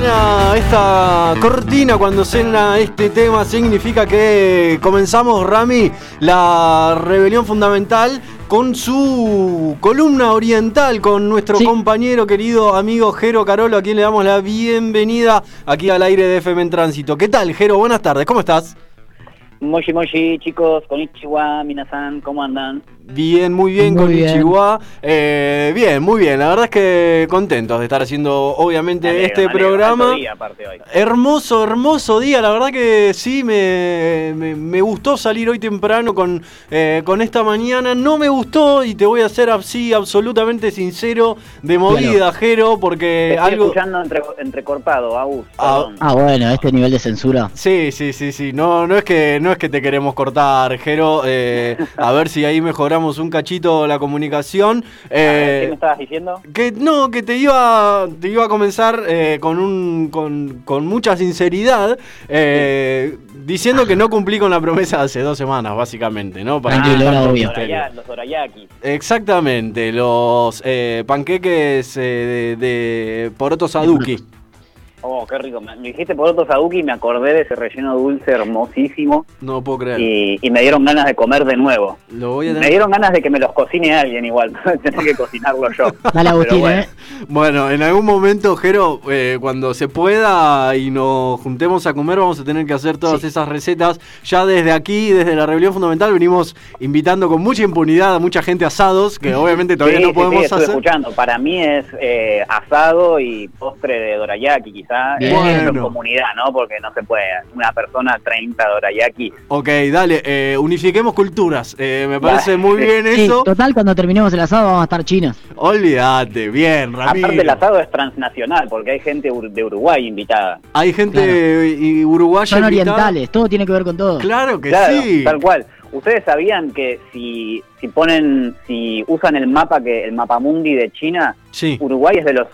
suena esta cortina, cuando suena este tema, significa que comenzamos, Rami, la rebelión fundamental con su columna oriental, con nuestro compañero querido amigo Jero Carolo, a quien le damos la bienvenida aquí al aire de FM en Tránsito. ¿Qué tal, Jero? Buenas tardes, ¿cómo estás? Moshi Moshi, chicos, konnichiwa, minasan, ¿cómo andan? Bien, muy bien, con Ichiwa. Eh, bien, muy bien. La verdad es que contentos de estar haciendo, obviamente, este programa. Hermoso, hermoso día. La verdad que sí, me, me, gustó salir hoy temprano con, eh, con esta mañana. No me gustó, y te voy a ser así absolutamente sincero, de movida, Jero, porque estoy algo. escuchando entre, entrecortado, ah, ah, bueno, este nivel de censura. Sí, sí, sí, sí. No, no, es, que, no es que te queremos cortar, Jero. Eh, a ver si ahí mejoramos un cachito la comunicación. ¿Qué eh, me estabas diciendo? Que no, que te iba, te iba a comenzar eh, con, un, con, con, mucha sinceridad, eh, diciendo que no cumplí con la promesa de hace dos semanas, básicamente, ¿no? Para ah, los, orayaki. Exactamente, los panqueques de, de poroto saduki. Oh, qué rico. Me dijiste por otro saduki y me acordé de ese relleno dulce hermosísimo. No puedo creer. Y, me dieron ganas de comer de nuevo. Lo voy a Me dieron ganas de que me los cocine alguien igual. Tener que cocinarlo yo. Dale, Agustín, bueno. ¿eh? Bueno, en algún momento, Jero, eh, cuando se pueda y nos juntemos a comer, vamos a tener que hacer todas esas recetas. Ya desde aquí, desde la Rebelión Fundamental, venimos invitando con mucha impunidad a mucha gente asados, que obviamente todavía no podemos sí, hacer. escuchando. Para mí es eh, asado y postre de dorayaki, quizás bueno. comunidad, ¿no? Porque no se puede, una persona 30 dorayaki. Ok, dale, eh, unifiquemos culturas, eh, me parece muy bien eso. total, cuando terminemos el asado vamos a estar chinos. Olvídate, bien, Ramiro. Aparte el asado es transnacional, porque hay gente de Uruguay invitada. Hay gente uruguaya Son orientales, todo tiene que ver con todo. Claro que sí. Tal cual. ¿Ustedes sabían que si, si ponen, si usan el mapa que el mapa mundi de China, Uruguay es de los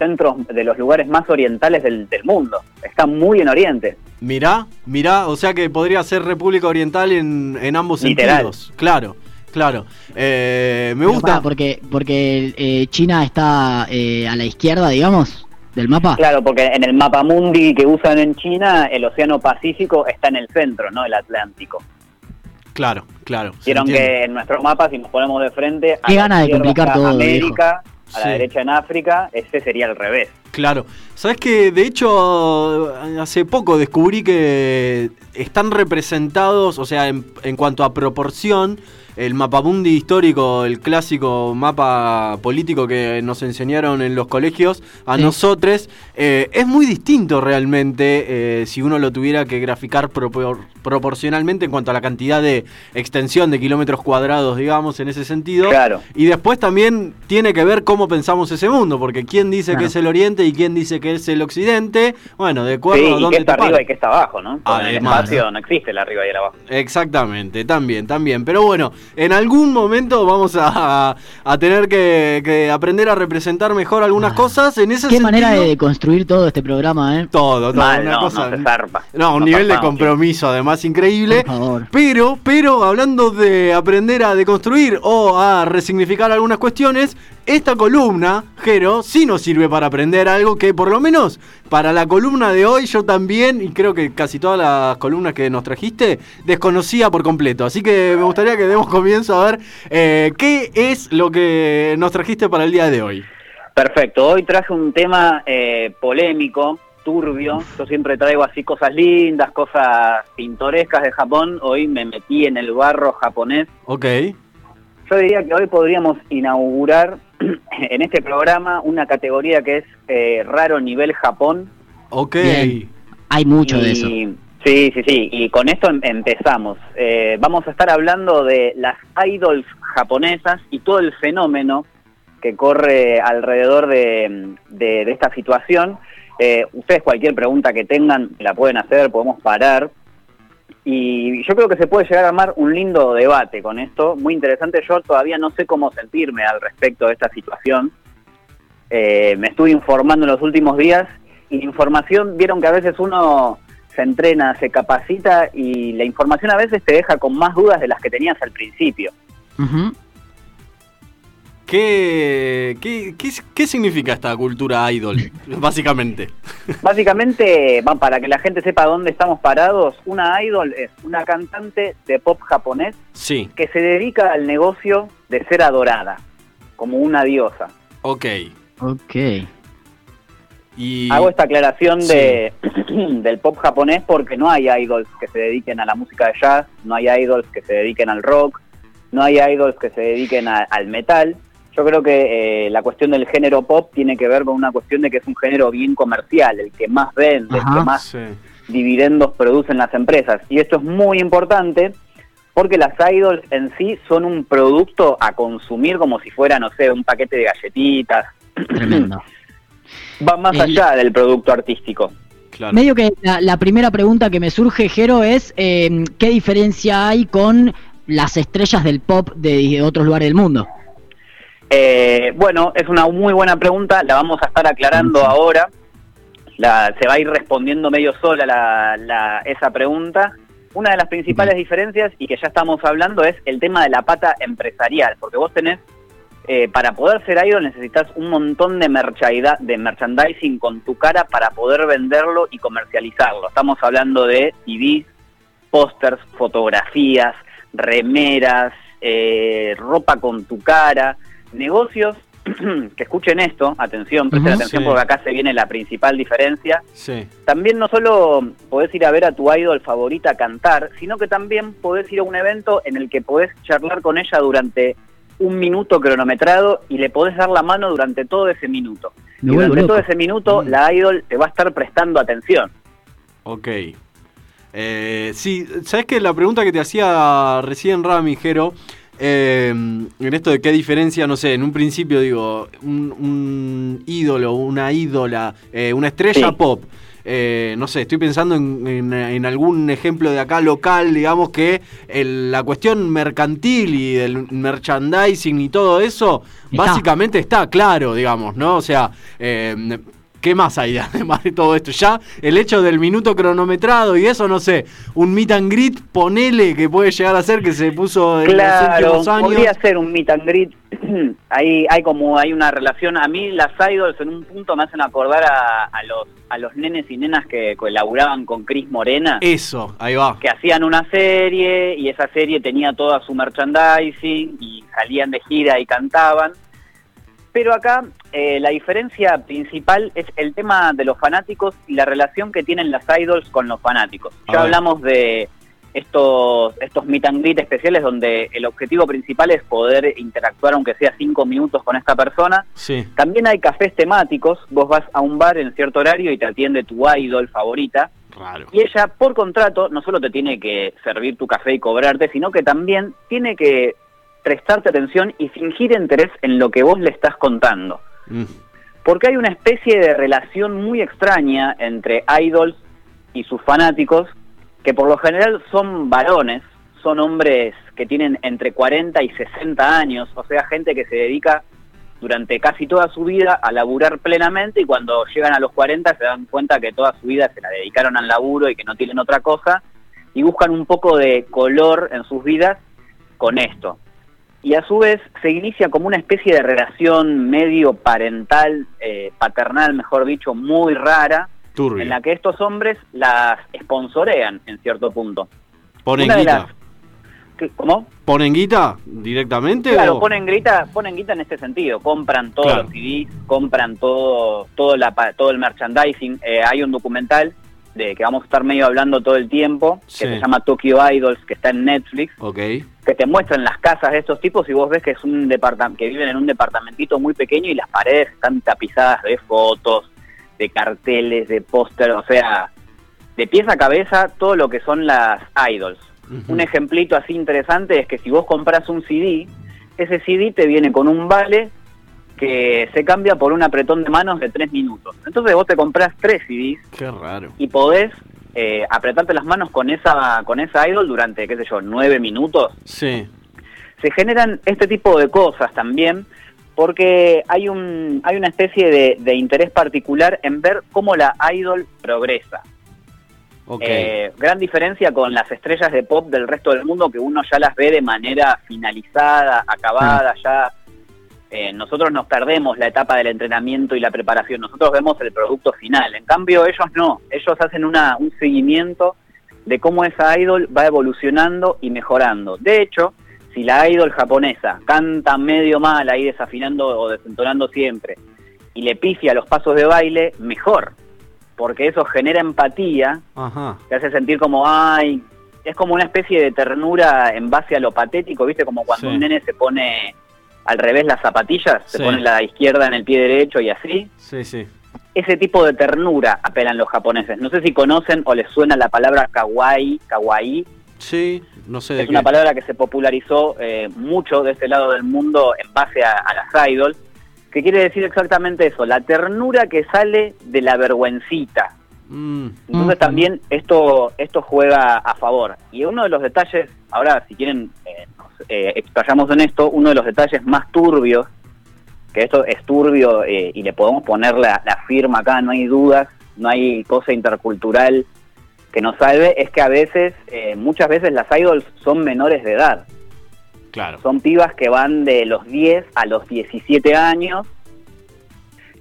centros, de los lugares más orientales del, mundo. Está muy en Oriente. Mirá, mirá, o sea que podría ser República Oriental en, en ambos sentidos. Claro. Claro, eh, me gusta. porque porque eh, China está eh, a la izquierda, digamos, del mapa. Claro, porque en el mapa mundi que usan en China, el Océano Pacífico está en el centro, no el Atlántico. Claro, claro. Vieron que en nuestro mapa, si nos ponemos de frente, a gana de complicar todo, América, a la derecha en África, ese sería el revés. Claro. Sabes que de hecho hace poco descubrí que están representados, o sea, en, en cuanto a proporción, el mapamundi histórico, el clásico mapa político que nos enseñaron en los colegios, a nosotros, eh, es muy distinto realmente eh, si uno lo tuviera que graficar proporcionalmente en cuanto a la cantidad de extensión de kilómetros cuadrados, digamos, en ese sentido. Claro. Y después también tiene que ver cómo pensamos ese mundo, porque quién dice que es el oriente y quién dice que es el occidente, bueno, de acuerdo a dónde está arriba y que está abajo, ¿no? en el espacio ¿no? existe el arriba y el abajo. Exactamente, también, también. Pero bueno, en algún momento vamos a, tener que, aprender a representar mejor algunas ah. cosas. En ese Qué manera de construir todo este programa, ¿eh? Todo, todo. una no, cosa, no, no, un nivel de compromiso además increíble. Por favor. Pero, pero hablando de aprender a deconstruir o a resignificar algunas cuestiones, esta columna, Jero, sí nos sirve para aprender algo que por lo menos para la columna de hoy yo también, y creo que casi todas las columnas que nos trajiste, desconocía por completo. Así que me gustaría que demos comienzo a ver eh, qué es lo que nos trajiste para el día de hoy. Perfecto, hoy traje un tema eh, polémico, turbio. Yo siempre traigo así cosas lindas, cosas pintorescas de Japón. Hoy me metí en el barro japonés. Ok. Yo diría que hoy podríamos inaugurar en este programa una categoría que es eh, raro nivel Japón. Ok. Hay mucho de eso. Sí, sí, sí. Y con esto em, empezamos. Eh, vamos a estar hablando de las idols japonesas y todo el fenómeno que corre alrededor de, esta situación. Eh, ustedes cualquier pregunta que tengan la pueden hacer, podemos parar y yo creo que se puede llegar a armar un lindo debate con esto, muy interesante. Yo todavía no sé cómo sentirme al respecto de esta situación. Eh, me estuve informando en los últimos días y la información, vieron que a veces uno se entrena, se capacita y la información a veces te deja con más dudas de las que tenías al principio. ¿Qué, qué, qué, qué significa esta cultura idol, básicamente? Básicamente, para que la gente sepa dónde estamos parados, una idol es una cantante de pop japonés Sí, que se dedica al negocio de ser adorada, como una diosa. ok. Ok. Y, Hago esta aclaración de, del pop japonés porque no hay idols que se dediquen a la música de jazz, no hay idols que se dediquen al rock, no hay idols que se dediquen a- al metal. Yo creo que eh, la cuestión del género pop tiene que ver con una cuestión de que es un género bien comercial, el que más vende, el que más Sí. dividendos producen las empresas. Y esto es muy importante porque las idols en sí son un producto a consumir como si fuera, no sé, un paquete de galletitas. Tremendo. Va más El- allá del producto artístico. Claro. Medio que la, la primera pregunta que me surge, Jero, es eh, ¿qué diferencia hay con las estrellas del pop de otros lugares del mundo? Eh, bueno, es una muy buena pregunta, la vamos a estar aclarando ahora. La, se va a ir respondiendo medio sola la, la- esa pregunta. Una de las principales diferencias, y que ya estamos hablando, es el tema de la pata empresarial, porque vos tenés, eh, para poder ser idol necesitas un montón de merchandising con tu cara para poder venderlo y comercializarlo. Estamos hablando de CDs, pósters, fotografías, remeras, eh, ropa con tu cara, negocios que escuchen esto, atención, presten atención Sí. porque acá se viene la principal diferencia. Sí. También no solo podés ir a ver a tu idol favorita cantar, sino que también podés ir a un evento en el que podés charlar con ella durante un minuto cronometrado y le podés dar la mano durante todo ese minuto. Me y durante todo ese minuto Mm. la idol te va a estar prestando atención. Ok. Eh, sí, ¿sabes que La pregunta que te hacía recién Rami, Jero, eh, en esto de qué diferencia, no sé, en un principio digo, un, un ídolo, una ídola, eh, una estrella Sí. pop. eh, no sé, estoy pensando en, en- en algún ejemplo de acá local, digamos que el- la cuestión mercantil y del merchandising y todo eso, Está. básicamente está claro, digamos, ¿no? O sea, eh, ¿Qué más hay además de todo esto? Ya el hecho del minuto cronometrado y eso, no sé, un meet and greet, ponele que puede llegar a ser que se puso en Claro, los últimos años. podría ser un meet and greet. hay, hay como hay una relación. A mí las idols en un punto me hacen acordar a, a los a los nenes y nenas que colaboraban con Cris Morena, Eso, ahí va. que hacían una serie y esa serie tenía toda su merchandising y salían de gira y cantaban. Pero acá eh, la diferencia principal es el tema de los fanáticos y la relación que tienen las idols con los fanáticos. Ya hablamos de estos, estos meet and greet especiales donde el objetivo principal es poder interactuar aunque sea cinco minutos con esta persona. Sí, También hay cafés temáticos, vos vas a un bar en cierto horario y te atiende tu idol favorita. raro. Y ella, por contrato, no solo te tiene que servir tu café y cobrarte, sino que también tiene que prestarte atención y fingir interés en lo que vos le estás contando. Mm, Porque hay una especie de relación muy extraña entre idols y sus fanáticos, que por lo general son varones, son hombres que tienen entre 40 y 60 años, o sea, gente que se dedica durante casi toda su vida a laburar plenamente y cuando llegan a los 40 se dan cuenta que toda su vida se la dedicaron al laburo y que no tienen otra cosa y buscan un poco de color en sus vidas con esto. Y a su vez se inicia como una especie de relación medio parental, eh, paternal, mejor dicho, muy rara, en la que estos hombres las sponsorean en cierto punto. ¿Ponen una guita? las- ¿Qué- ¿Cómo? ¿Ponen guita directamente? Claro, o- ponen grita, ponen guita en este sentido, compran todos Claro. los CDs, compran todo, todo, la, todo el merchandising. Eh, hay un documental de que vamos a estar medio hablando todo el tiempo, Sí. que se llama Tokyo Idols, que está en Netflix, Ok, que te muestran las casas de estos tipos y vos ves que es un departamento que viven en un departamentito muy pequeño y las paredes están tapizadas de fotos, de carteles, de póster, o sea, de pies a cabeza todo lo que son las idols. Un ejemplito así interesante es que si vos compras un CD, ese CD te viene con un vale que se cambia por un apretón de manos de tres minutos. Entonces vos te compras tres CDs Qué raro. y podés eh, apretarte las manos con esa, con esa idol durante, qué sé yo, nueve minutos. Sí, Se generan este tipo de cosas también porque hay, un, hay una especie de, de interés particular en ver cómo la idol progresa. ok. Eh, gran diferencia con las estrellas de pop del resto del mundo que uno ya las ve de manera finalizada, acabada, ya eh, nosotros nos perdemos la etapa del entrenamiento y la preparación, nosotros vemos el producto final, en cambio ellos no, ellos hacen una, un seguimiento de cómo esa idol va evolucionando y mejorando. De hecho, si la idol japonesa canta medio mal ahí desafinando o desentonando siempre y le pifia los pasos de baile, mejor, porque eso genera empatía, te hace sentir como, ay, es como una especie de ternura en base a lo patético, ¿viste? Como cuando un nene se pone al revés las zapatillas, se pone la izquierda en el pie derecho y así. Sí, sí. Ese tipo de ternura apelan los japoneses. No sé si conocen o les suena la palabra kawaii, kawaii. Sí, no sé. es una palabra que se popularizó eh, mucho de este lado del mundo en base a, las idols, que quiere decir exactamente eso, la ternura que sale de la vergüencita. Mm. Entonces también esto, esto juega a favor. Y uno de los detalles, ahora si quieren eh, explayamos en esto, uno de los detalles más turbios, que esto es turbio eh, y le podemos poner la, firma acá, no hay dudas, no hay cosa intercultural que nos salve, es que a veces, eh, muchas veces las idols son menores de edad. Claro. Son pibas que van de los 10 a los 17 años.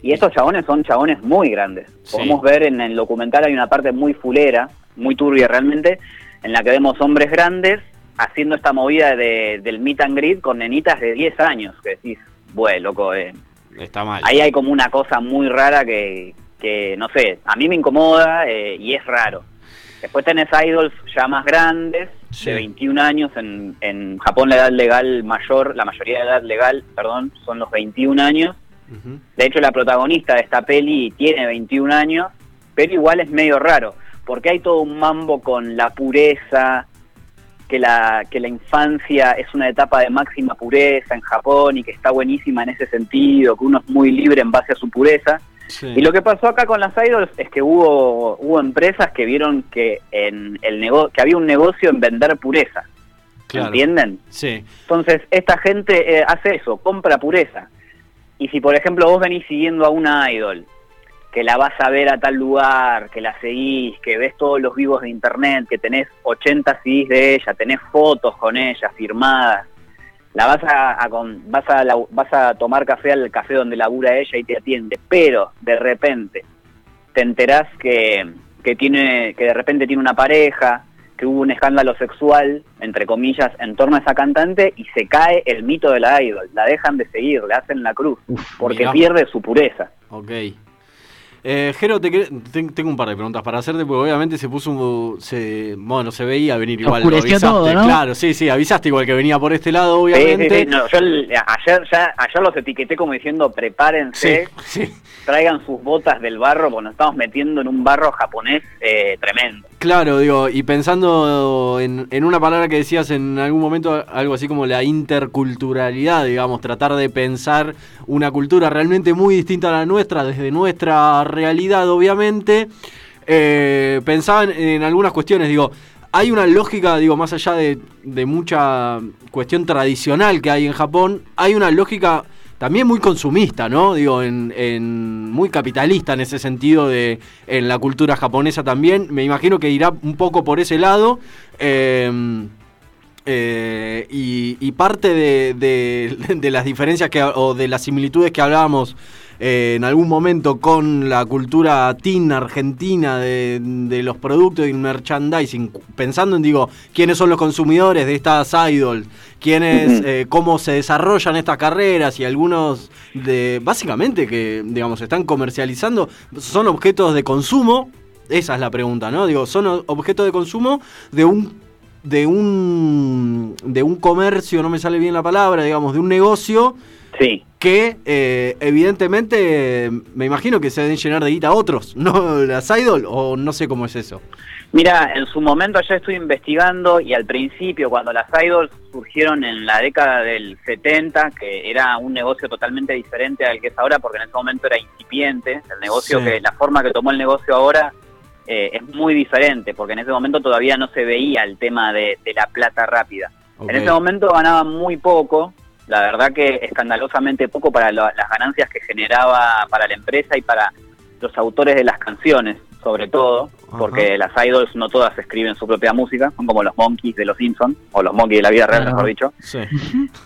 Y estos chabones son chabones muy grandes. Podemos ver en el documental hay una parte muy fulera, muy turbia realmente, en la que vemos hombres grandes haciendo esta movida de, del meet and greet con nenitas de 10 años, que decís, bueno, loco, eh. Está mal. Ahí hay como una cosa muy rara que, que no sé, a mí me incomoda eh, y es raro. Después tenés idols ya más grandes, de 21 años, en, en Japón la edad legal mayor, la mayoría de edad legal, perdón, son los 21 años. De hecho, la protagonista de esta peli tiene 21 años, pero igual es medio raro, porque hay todo un mambo con la pureza, que la, que la infancia es una etapa de máxima pureza en Japón y que está buenísima en ese sentido, que uno es muy libre en base a su pureza. Y lo que pasó acá con las idols es que hubo, hubo empresas que vieron que, en el nego que había un negocio en vender pureza. ¿Entienden? Sí. Entonces, esta gente eh, hace eso, compra pureza. Y si, por ejemplo, vos venís siguiendo a una idol que la vas a ver a tal lugar, que la seguís, que ves todos los vivos de internet, que tenés 80 CDs de ella, tenés fotos con ella firmadas, la vas a, vas a vas a tomar café al café donde labura ella y te atiende, pero de repente te enterás que, que tiene que de repente tiene una pareja, que hubo un escándalo sexual, entre comillas, en torno a esa cantante y se cae el mito de la idol, la dejan de seguir, le hacen la cruz, porque pierde su pureza. Okay. Eh, Jero, te, tengo un par de preguntas para hacerte, porque obviamente se puso un. Se, bueno, se veía venir igual. Lo avisaste, todo, ¿no? Claro, sí, sí, avisaste igual que venía por este lado, obviamente. yo ayer, ya, ayer los etiqueté como diciendo: prepárense, traigan sus botas del barro, porque nos estamos metiendo en un barro japonés eh, tremendo. Claro, digo, y pensando en, en, una palabra que decías en algún momento, algo así como la interculturalidad, digamos, tratar de pensar una cultura realmente muy distinta a la nuestra, desde nuestra realidad, obviamente. Eh, pensaban en algunas cuestiones, digo, hay una lógica, digo, más allá de, de mucha cuestión tradicional que hay en Japón, hay una lógica también muy consumista, ¿no? Digo, en, muy capitalista en ese sentido de en la cultura japonesa también. Me imagino que irá un poco por ese lado. Em, eh, y, parte de, de, las diferencias que, o de las similitudes que hablábamos eh, en algún momento con la cultura teen argentina de, los productos y merchandising, pensando en, digo, quiénes son los consumidores de estas idols, quiénes, eh, cómo se desarrollan estas carreras y algunos de, básicamente, que, digamos, están comercializando, son objetos de consumo, esa es la pregunta, ¿no? Digo, son objetos de consumo de un de un de un comercio, no me sale bien la palabra, digamos, de un negocio Sí. Que eh, evidentemente me imagino que se deben llenar de guita otros, ¿no? Las idol, o no sé cómo es eso. Mira, en su momento ya estoy investigando y al principio, cuando las idols surgieron en la década del 70, que era un negocio totalmente diferente al que es ahora, porque en ese momento era incipiente, el negocio que, la forma que tomó el negocio ahora eh, es muy diferente, porque en ese momento todavía no se veía el tema de, la plata rápida. En ese momento ganaban muy poco, la verdad que escandalosamente poco para las ganancias que generaba para la empresa y para los autores de las canciones. sobre todo, porque las idols no todas escriben su propia música, son como los monkeys de los Simpsons, o los monkeys de la vida real, mejor dicho. Sí.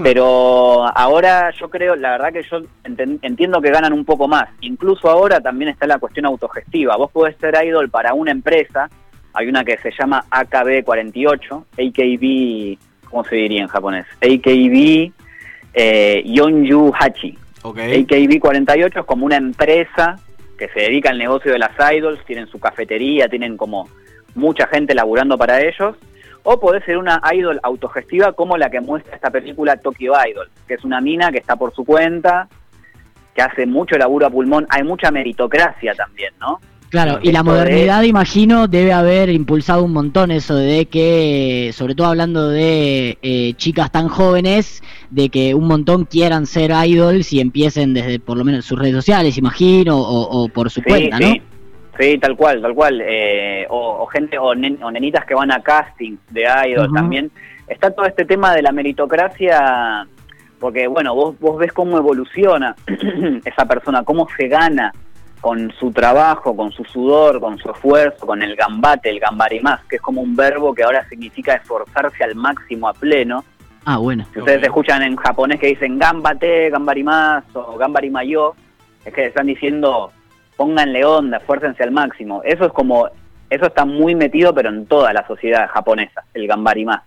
Pero ahora yo creo, la verdad que yo entiendo que ganan un poco más. Incluso ahora también está la cuestión autogestiva. Vos podés ser idol para una empresa, hay una que se llama AKB48, AKB, ¿cómo se diría en japonés? AKB eh, Yonju Hachi. Ok. AKB48 es como una empresa que se dedica al negocio de las idols, tienen su cafetería, tienen como mucha gente laburando para ellos. O puede ser una idol autogestiva como la que muestra esta película Tokyo Idol, que es una mina que está por su cuenta, que hace mucho laburo a pulmón. Hay mucha meritocracia también, ¿no? Claro, y la de- modernidad, imagino, debe haber impulsado un montón eso de que, sobre todo hablando de eh, chicas tan jóvenes, de que un montón quieran ser idols y empiecen desde por lo menos sus redes sociales, imagino, o, o por su cuenta, ¿no? sí. Tal cual, tal cual. Eh, o, o gente, o, nen- o nenitas que van a casting de idol Ujú. también. Está todo este tema de la meritocracia, porque bueno, vos, vos ves cómo evoluciona esa persona, cómo se gana con su trabajo, con su sudor, con su esfuerzo, con el gambate, el gambarimas, que es como un verbo que ahora significa esforzarse al máximo a pleno. Ah, bueno. Si ustedes Ok. escuchan en japonés que dicen gambate, gambarimas o gambarimayo, es que están diciendo pónganle onda, esfuércense al máximo. Eso es como, eso está muy metido, pero en toda la sociedad japonesa, el gambarimas.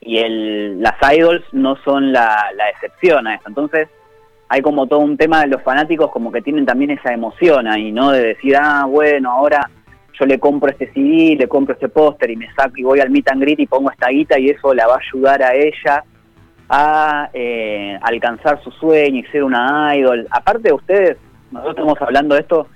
Y el, las idols no son la, la excepción a eso. Entonces, hay como todo un tema de los fanáticos como que tienen también esa emoción ahí, ¿no? De decir, ah, bueno, ahora yo le compro este CD, le compro este póster y me saco y voy al meet and greet y pongo esta guita y eso la va a ayudar a ella a eh, alcanzar su sueño y ser una idol. Aparte de ustedes, nosotros estamos hablando de esto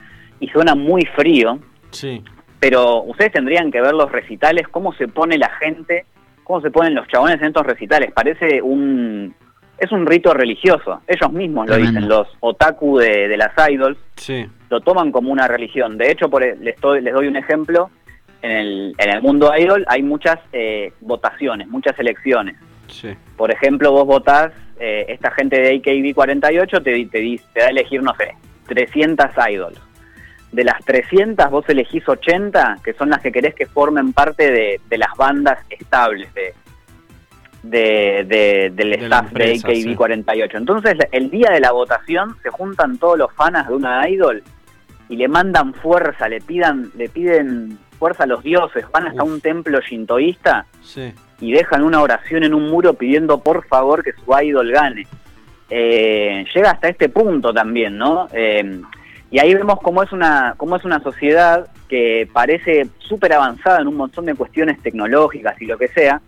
y suena muy frío, Sí. pero ustedes tendrían que ver los recitales, cómo se pone la gente, cómo se ponen los chabones en estos recitales. Parece un... Es un rito religioso, ellos mismos lo dicen, los otaku de, de las idols Sí. lo toman como una religión. De hecho, por, les, doy, les doy un ejemplo, en el, en el mundo idol hay muchas eh, votaciones, muchas elecciones. Sí. Por ejemplo, vos votás, eh, esta gente de AKB48 te, te, di- te da a elegir, no sé, 300 idols. De las 300 vos elegís 80, que son las que querés que formen parte de, de las bandas estables de, de, de- del De staff empresa, de AKB48. Entonces, el día de la votación se juntan todos los fans de una idol y le mandan fuerza, le pidan, le piden fuerza a los dioses, van hasta Uf. un templo shintoísta Sí. y dejan una oración en un muro pidiendo por favor que su idol gane. Eh, llega hasta este punto también, ¿no? Eh, y ahí vemos cómo es una, cómo es una sociedad que parece súper avanzada en un montón de cuestiones tecnológicas y lo que sea,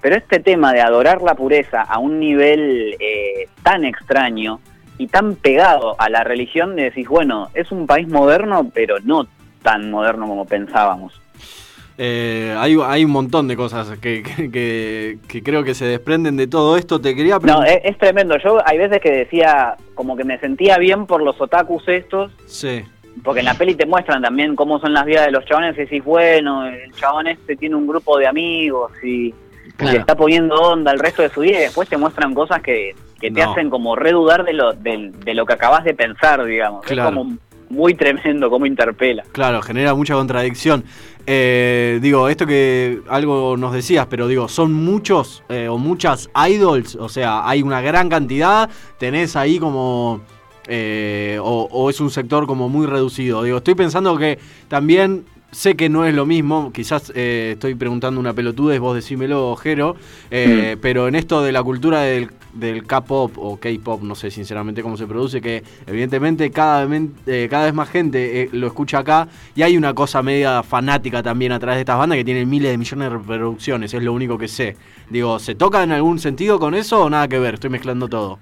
pero este tema de adorar la pureza a un nivel eh, tan extraño y tan pegado a la religión, decís, bueno, es un país moderno, pero no tan moderno como pensábamos. Eh, hay, hay un montón de cosas que, que, que- que creo que se desprenden de todo esto. Te quería No, preguntar. es, es tremendo. Yo hay veces que decía, como que me sentía bien por los otakus estos, Sí. porque en la peli te muestran también cómo son las vidas de los chabones, y decís, bueno, el chabón este tiene un grupo de amigos y Claro. le está poniendo onda el resto de su vida, y después te muestran cosas que, que te No. hacen como redudar de lo, de, de lo que acabas de pensar, digamos. Claro. Es como muy tremendo cómo interpela. Claro, genera mucha contradicción. Eh, digo, esto que algo nos decías, pero digo, son muchos eh, o muchas idols, o sea, hay una gran cantidad, tenés ahí como... eh, o, o es un sector como muy reducido. Digo, estoy pensando que también sé que no es lo mismo, quizás eh, estoy preguntando una pelotudez, vos decímelo, Jero, eh, pero en esto de la cultura del, del K-pop o K-pop, no sé sinceramente cómo se produce, que evidentemente cada, eh, cada vez más gente eh, lo escucha acá y hay una cosa media fanática también a través de estas bandas que tienen miles de millones de reproducciones, es lo único que sé. Digo, ¿se toca en algún sentido con eso o nada que ver? Estoy mezclando todo.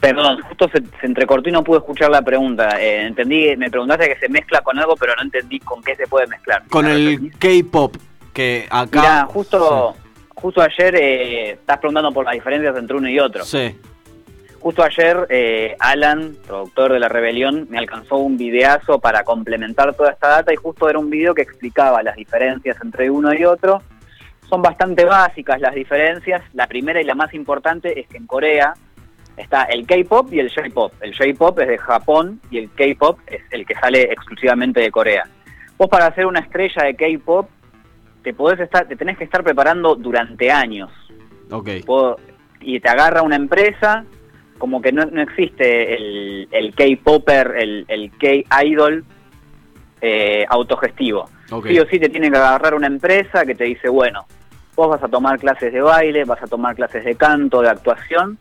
Perdón, justo se, se entrecortó y no pude escuchar la pregunta. Eh, entendí, me preguntaste que se mezcla con algo, pero no entendí con qué se puede mezclar. Con ¿Me el? K-pop, que acá... Mirá, justo, justo ayer eh, estás preguntando por las diferencias entre uno y otro. Sí. Justo ayer eh, Alan, productor de La Rebelión, me alcanzó un videazo para complementar toda esta data y justo era un video que explicaba las diferencias entre uno y otro. Son bastante básicas las diferencias. La primera y la más importante es que en Corea está el K-pop y el J-pop. El J-pop es de Japón y el K-pop es el que sale exclusivamente de Corea. Vos para hacer una estrella de K-pop te podés estar, te tenés que estar preparando durante años. Ok. Puedo- y te agarra una empresa, como que no, no existe el, el K-popper, el, el K-idol eh, autogestivo. Ok. Sí o sí te tiene que agarrar una empresa que te dice, bueno, vos vas a tomar clases de baile, vas a tomar clases de canto, de actuación,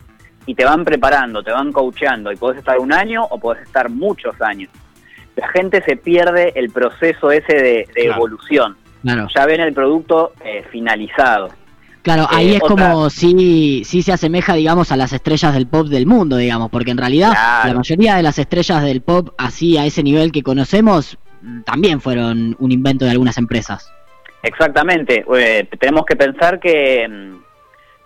y te van preparando, te van coacheando, y podés estar un año o podés estar muchos años. La gente se pierde el proceso ese de, de Claro. evolución. Claro. Ya ven el producto eh, finalizado. Claro, ahí Eh, es otra- como si, si se asemeja, digamos, a las estrellas del pop del mundo, digamos, porque en realidad Claro. la mayoría de las estrellas del pop, así a ese nivel que conocemos, mm, también fueron un invento de algunas empresas. Exactamente. Eh, tenemos que pensar que, mm,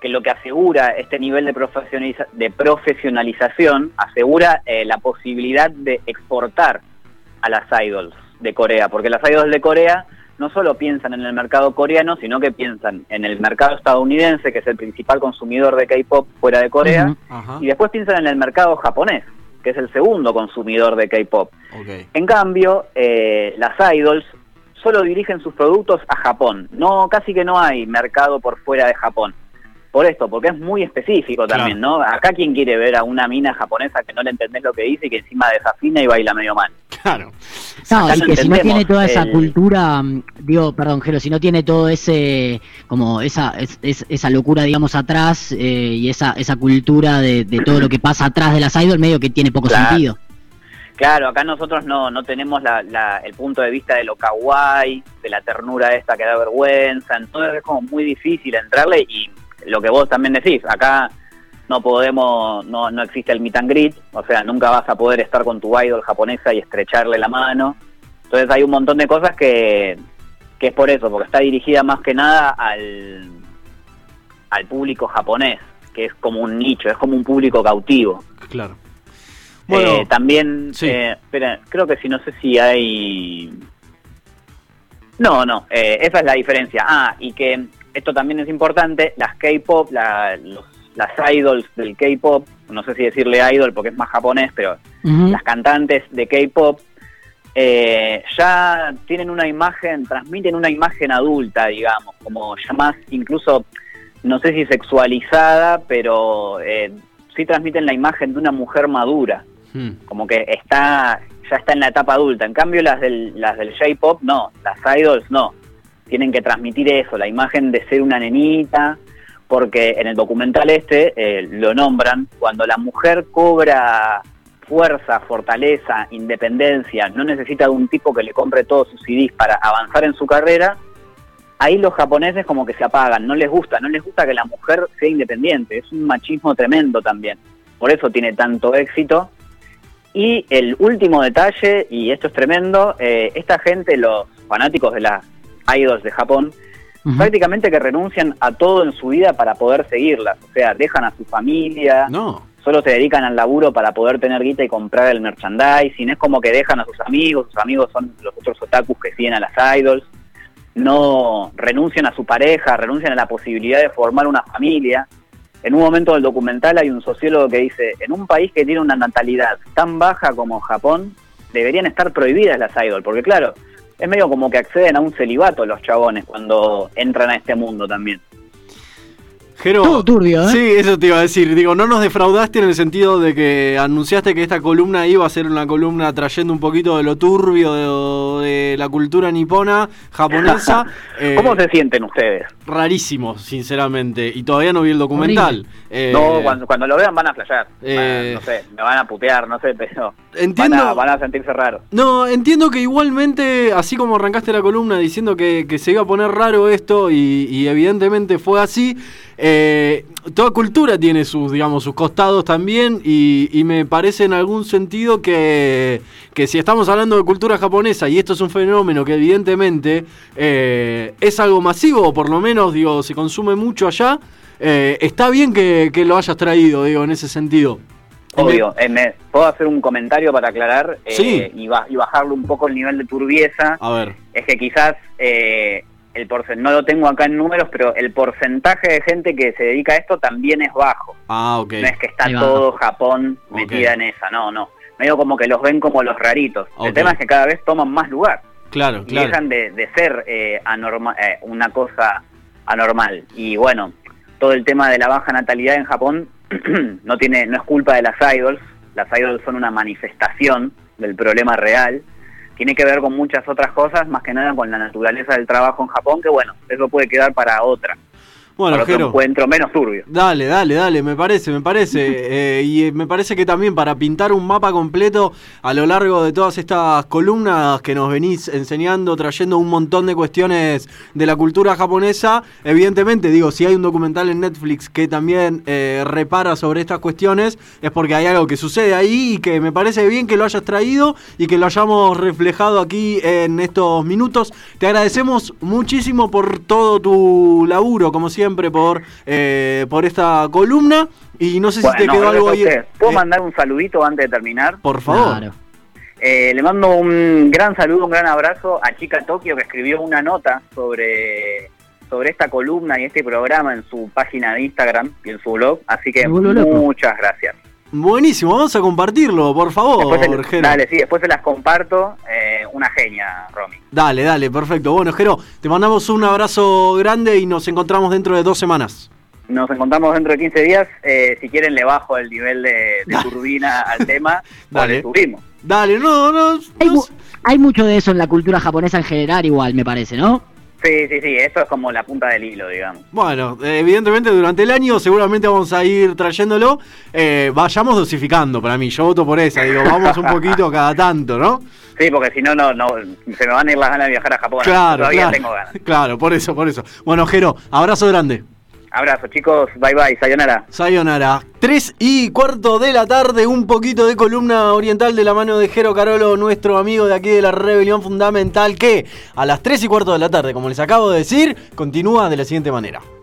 que lo que asegura este nivel de, profesionaliza- de profesionalización asegura eh, la posibilidad de exportar a las idols de Corea, porque las idols de Corea no solo piensan en el mercado coreano, sino que piensan en el mercado estadounidense, que es el principal consumidor de K-pop fuera de Corea, y después piensan en el mercado japonés, que es el segundo consumidor de K-pop. En cambio, eh, las idols solo dirigen sus productos a Japón. No, casi que no hay mercado por fuera de Japón. Por esto, porque es muy específico también, ¿no? Acá quien quiere ver a una mina japonesa que no le entendés lo que dice y que encima desafina y baila medio mal. Claro. No, Acá y que si no tiene toda esa el- cultura, mm, digo, perdón, Jero, si no tiene todo ese, como esa, es- es- esa locura, digamos, atrás eh, y esa, esa cultura de, de todo lo que pasa atrás de las idols, medio que tiene poco Claro. sentido. Claro, acá nosotros no, no tenemos la, la- el punto de vista de lo kawaii, de la ternura esta que da vergüenza, entonces es como muy difícil entrarle y lo que vos también decís, acá no podemos, no, no existe el meet and greet, o sea, nunca vas a poder estar con tu idol japonesa y estrecharle la mano, entonces hay un montón de cosas que, que es por eso, porque está dirigida más que nada al, al público japonés, que es como un nicho, es como un público cautivo. Claro. Bueno, Eh, también, sí. eh, espera, creo que si no sé si hay... No, no, eh, esa es la diferencia. Ah, y que esto también es importante, las K-pop, la- los- las idols del K-pop, no sé si decirle idol porque es más japonés, pero las cantantes de K-pop eh, ya tienen una imagen, transmiten una imagen adulta, digamos, como ya más incluso, no sé si sexualizada, pero eh, sí transmiten la imagen de una mujer madura, hmm, como que está ya está en la etapa adulta. En cambio las del, las del J-pop no, las idols no, tienen que transmitir eso, la imagen de ser una nenita, porque en el documental este eh, lo nombran, cuando la mujer cobra fuerza, fortaleza, independencia, no necesita de un tipo que le compre todos sus CDs para avanzar en su carrera, ahí los japoneses como que se apagan, no les gusta, no les gusta que la mujer sea independiente, es un machismo tremendo también, por eso tiene tanto éxito. Y el último detalle, y esto es tremendo, eh, esta gente, los fanáticos de las idols de Japón, prácticamente que renuncian a todo en su vida para poder seguirlas, o sea, dejan a su familia, no. solo se dedican al laburo para poder tener guita y comprar el merchandising, es como que dejan a sus amigos, sus amigos son los otros otakus que siguen a las idols, no renuncian a su pareja, renuncian a la posibilidad de formar una familia. En un momento del documental hay un sociólogo que dice, en un país que tiene una natalidad tan baja como Japón, deberían estar prohibidas las idols, porque claro, es medio como que acceden a un celibato los chabones cuando entran a este mundo también. Jero, Todo turbio, ¿eh? Sí, eso te iba a decir. Digo, no nos defraudaste en el sentido de que anunciaste que esta columna iba a ser una columna trayendo un poquito de lo turbio de, de la cultura nipona, japonesa. Eh, ¿Cómo se sienten ustedes? Rarísimo, sinceramente. Y todavía no vi el documental. Eh, No, cuando, cuando lo vean van a flashear. eh, Van no sé, me van a putear, no sé, pero Entiendo. van a, van a sentirse raros. No, entiendo que igualmente, así como arrancaste la columna diciendo que, que se iba a poner raro esto, y, y evidentemente fue así, eh, toda cultura tiene sus, digamos, sus costados también, y, y me parece en algún sentido que, que si estamos hablando de cultura japonesa, y esto es un fenómeno que evidentemente eh, es algo masivo, o por lo menos, digo, se consume mucho allá, eh, está bien que, que lo hayas traído, digo, en ese sentido. Obvio, me- ¿puedo hacer un comentario para aclarar Sí. y, ba- y bajarle un poco el nivel de turbieza? A ver. Es que quizás, el no lo tengo acá en números, pero el porcentaje de gente que se dedica a esto también es bajo. Ah, ok. No es que está todo Japón metida en esa, no, no. Medio como que los ven como los raritos. El tema es que cada vez toman más lugar. Claro, y claro. dejan de, de ser eh, anorma- eh, una cosa anormal. Y bueno, todo el tema de la baja natalidad en Japón no tiene no es culpa de las idols. Las idols son una manifestación del problema real. Tiene que ver con muchas otras cosas, más que nada con la naturaleza del trabajo en Japón, que bueno, eso puede quedar para otra, Bueno, para otro encuentro menos turbio. Dale, dale, dale, me parece, me parece. Eh, y me parece que también para pintar un mapa completo a lo largo de todas estas columnas que nos venís enseñando, trayendo un montón de cuestiones de la cultura japonesa, evidentemente, digo, si hay un documental en Netflix que también eh, repara sobre estas cuestiones, es porque hay algo que sucede ahí y que me parece bien que lo hayas traído y que lo hayamos reflejado aquí en estos minutos. Te agradecemos muchísimo por todo tu laburo, como siempre, por, eh, por esta columna. Y no sé si te quedó algo ahí. ¿Puedo eh, mandar un saludito antes de terminar? por favor. Claro. Eh, le mando un gran saludo, un gran abrazo a Chica Tokio que escribió una nota sobre, sobre esta columna y este programa en su página de Instagram y en su blog. Así que muchas gracias. Buenísimo, vamos a compartirlo, por favor, Jero. dale, sí, después se las comparto. Eh, una genia, Romy. Dale, dale, perfecto. Bueno, Jero, te mandamos un abrazo grande y nos encontramos dentro de dos semanas. Nos encontramos dentro de 15 días. Eh, si quieren, le bajo el nivel de, turbina al tema. o Dale. le subimos. Dale, no, no. Hay, no mu- hay mucho de eso en la cultura japonesa en general, igual, me parece, ¿no? Sí, sí, sí. Eso es como la punta del hilo, digamos. Bueno, evidentemente durante el año seguramente vamos a ir trayéndolo. Eh, vayamos dosificando para mí, yo voto por esa. Digo, vamos un poquito cada tanto, ¿no? Sí, porque si no, no, no, se me van a ir las ganas de viajar a Japón. Claro, Todavía claro. tengo ganas. Claro, por eso, por eso. Bueno, Jero, abrazo grande. Abrazo, chicos. Bye bye. Sayonara. Sayonara. 3 y cuarto de la tarde, un poquito de columna oriental de la mano de Jero Carolo, nuestro amigo de aquí de la Rebelión Fundamental, que a las 3 y cuarto de la tarde, como les acabo de decir, continúa de la siguiente manera.